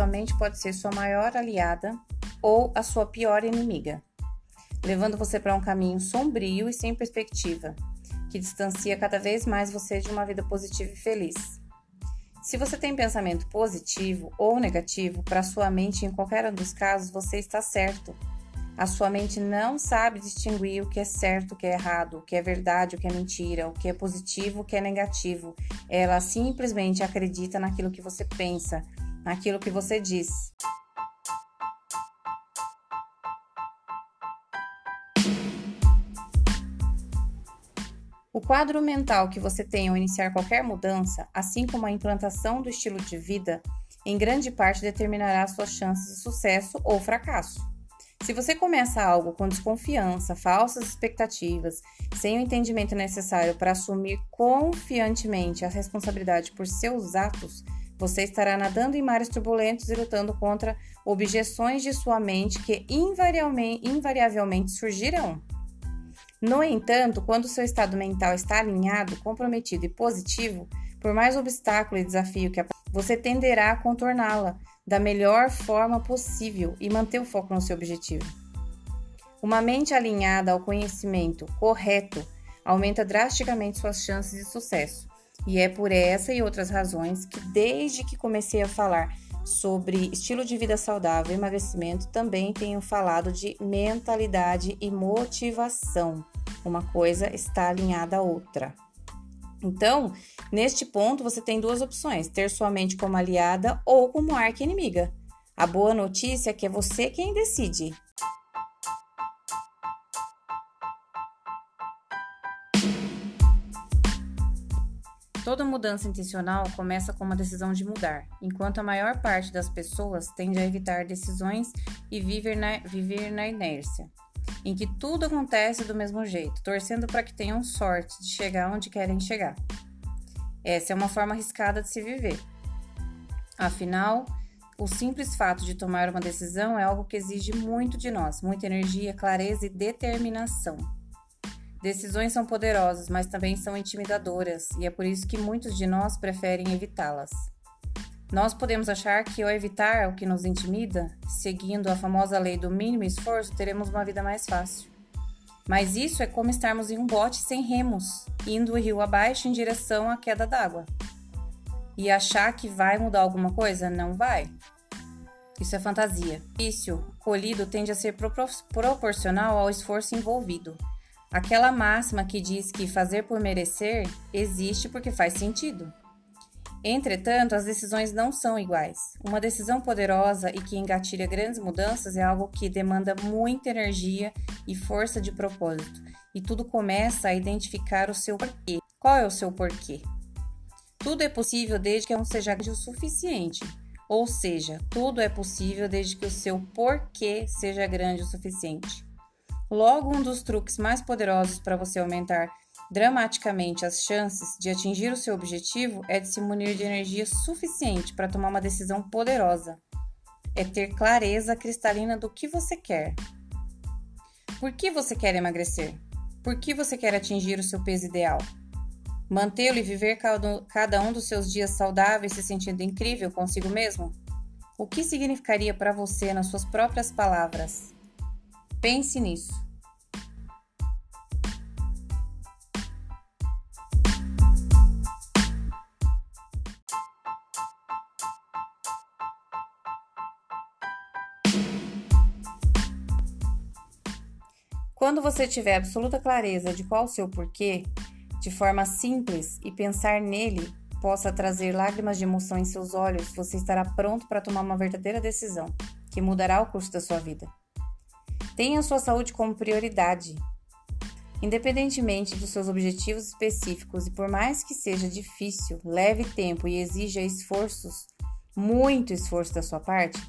sua mente pode ser sua maior aliada ou a sua pior inimiga, levando você para um caminho sombrio e sem perspectiva, que distancia cada vez mais você de uma vida positiva e feliz. Se você tem pensamento positivo ou negativo para sua mente, em qualquer um dos casos, você está certo. A sua mente não sabe distinguir o que é certo, o que é errado, o que é verdade, o que é mentira, o que é positivo, o que é negativo. Ela simplesmente acredita naquilo que você pensa, naquilo que você diz. O quadro mental que você tem ao iniciar qualquer mudança, assim como a implantação do estilo de vida, em grande parte determinará suas chances de sucesso ou fracasso. Se você começa algo com desconfiança, falsas expectativas, sem o entendimento necessário para assumir confiantemente a responsabilidade por seus atos, você estará nadando em mares turbulentos e lutando contra objeções de sua mente que invariavelmente, surgirão. No entanto, quando seu estado mental está alinhado, comprometido e positivo, por mais obstáculo e desafio que você tenderá a contorná-la da melhor forma possível e manter o foco no seu objetivo. Uma mente alinhada ao conhecimento correto aumenta drasticamente suas chances de sucesso. E é por essa e outras razões que, desde que comecei a falar sobre estilo de vida saudável e emagrecimento, também tenho falado de mentalidade e motivação. Uma coisa está alinhada à outra. Então, neste ponto, você tem duas opções: ter sua mente como aliada ou como arca inimiga. A boa notícia é que é você quem decide. Toda mudança intencional começa com uma decisão de mudar, enquanto a maior parte das pessoas tende a evitar decisões e viver na, viver na inércia em que tudo acontece do mesmo jeito, torcendo para que tenham sorte de chegar onde querem chegar. Essa é uma forma arriscada de se viver. Afinal, o simples fato de tomar uma decisão é algo que exige muito de nós, muita energia, clareza e determinação. Decisões são poderosas, mas também são intimidadoras, e é por isso que muitos de nós preferem evitá-las. Nós podemos achar que ao evitar o que nos intimida, seguindo a famosa lei do mínimo esforço, teremos uma vida mais fácil. Mas isso é como estarmos em um bote sem remos, indo rio abaixo em direção à queda d'água. E achar que vai mudar alguma coisa? Não vai. Isso é fantasia. O colhido tende a ser proporcional ao esforço envolvido. Aquela máxima que diz que fazer por merecer existe porque faz sentido. Entretanto, as decisões não são iguais. Uma decisão poderosa e que engatilha grandes mudanças é algo que demanda muita energia e força de propósito, e tudo começa a identificar o seu porquê. Qual é o seu porquê? Tudo é possível desde que não seja grande o suficiente. Ou seja, tudo é possível desde que o seu porquê seja grande o suficiente. Logo, um dos truques mais poderosos para você aumentar dramaticamente as chances de atingir o seu objetivo é de se munir de energia suficiente para tomar uma decisão poderosa. É ter clareza cristalina do que você quer. Por que você quer emagrecer? Por que você quer atingir o seu peso ideal? Mantê-lo e viver cada um dos seus dias saudáveis se sentindo incrível consigo mesmo? O que significaria para você nas suas próprias palavras? Pense nisso. Quando você tiver absoluta clareza de qual o seu porquê, de forma simples e pensar nele possa trazer lágrimas de emoção em seus olhos, você estará pronto para tomar uma verdadeira decisão que mudará o curso da sua vida. Tenha sua saúde como prioridade. Independentemente dos seus objetivos específicos e por mais que seja difícil, leve tempo e exija esforços, muito esforço da sua parte,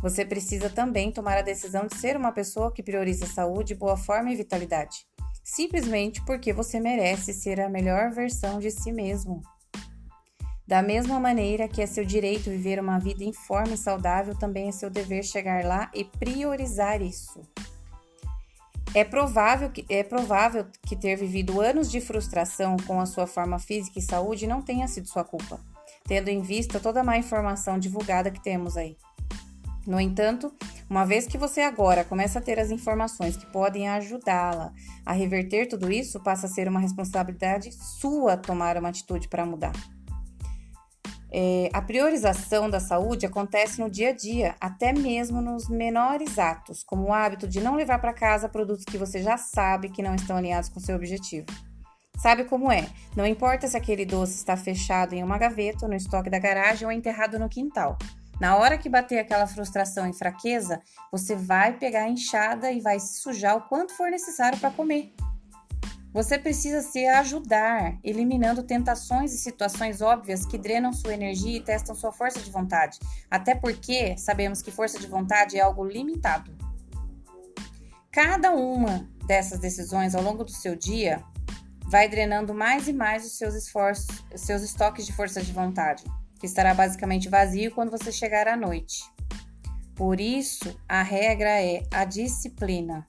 você precisa também tomar a decisão de ser uma pessoa que prioriza saúde, boa forma e vitalidade, simplesmente porque você merece ser a melhor versão de si mesmo. Da mesma maneira que é seu direito viver uma vida em forma e saudável, também é seu dever chegar lá e priorizar isso. É provável, que, é provável que ter vivido anos de frustração com a sua forma física e saúde não tenha sido sua culpa, tendo em vista toda a má informação divulgada que temos aí. No entanto, uma vez que você agora começa a ter as informações que podem ajudá-la a reverter tudo isso, passa a ser uma responsabilidade sua tomar uma atitude para mudar. É, a priorização da saúde acontece no dia a dia, até mesmo nos menores atos, como o hábito de não levar para casa produtos que você já sabe que não estão alinhados com seu objetivo. Sabe como é? Não importa se aquele doce está fechado em uma gaveta, no estoque da garagem ou enterrado no quintal. Na hora que bater aquela frustração e fraqueza, você vai pegar a enxada e vai se sujar o quanto for necessário para comer. Você precisa se ajudar, eliminando tentações e situações óbvias que drenam sua energia e testam sua força de vontade. Até porque sabemos que força de vontade é algo limitado. Cada uma dessas decisões ao longo do seu dia vai drenando mais e mais os seus esforços, os seus estoques de força de vontade que estará basicamente vazio quando você chegar à noite. Por isso, a regra é a disciplina.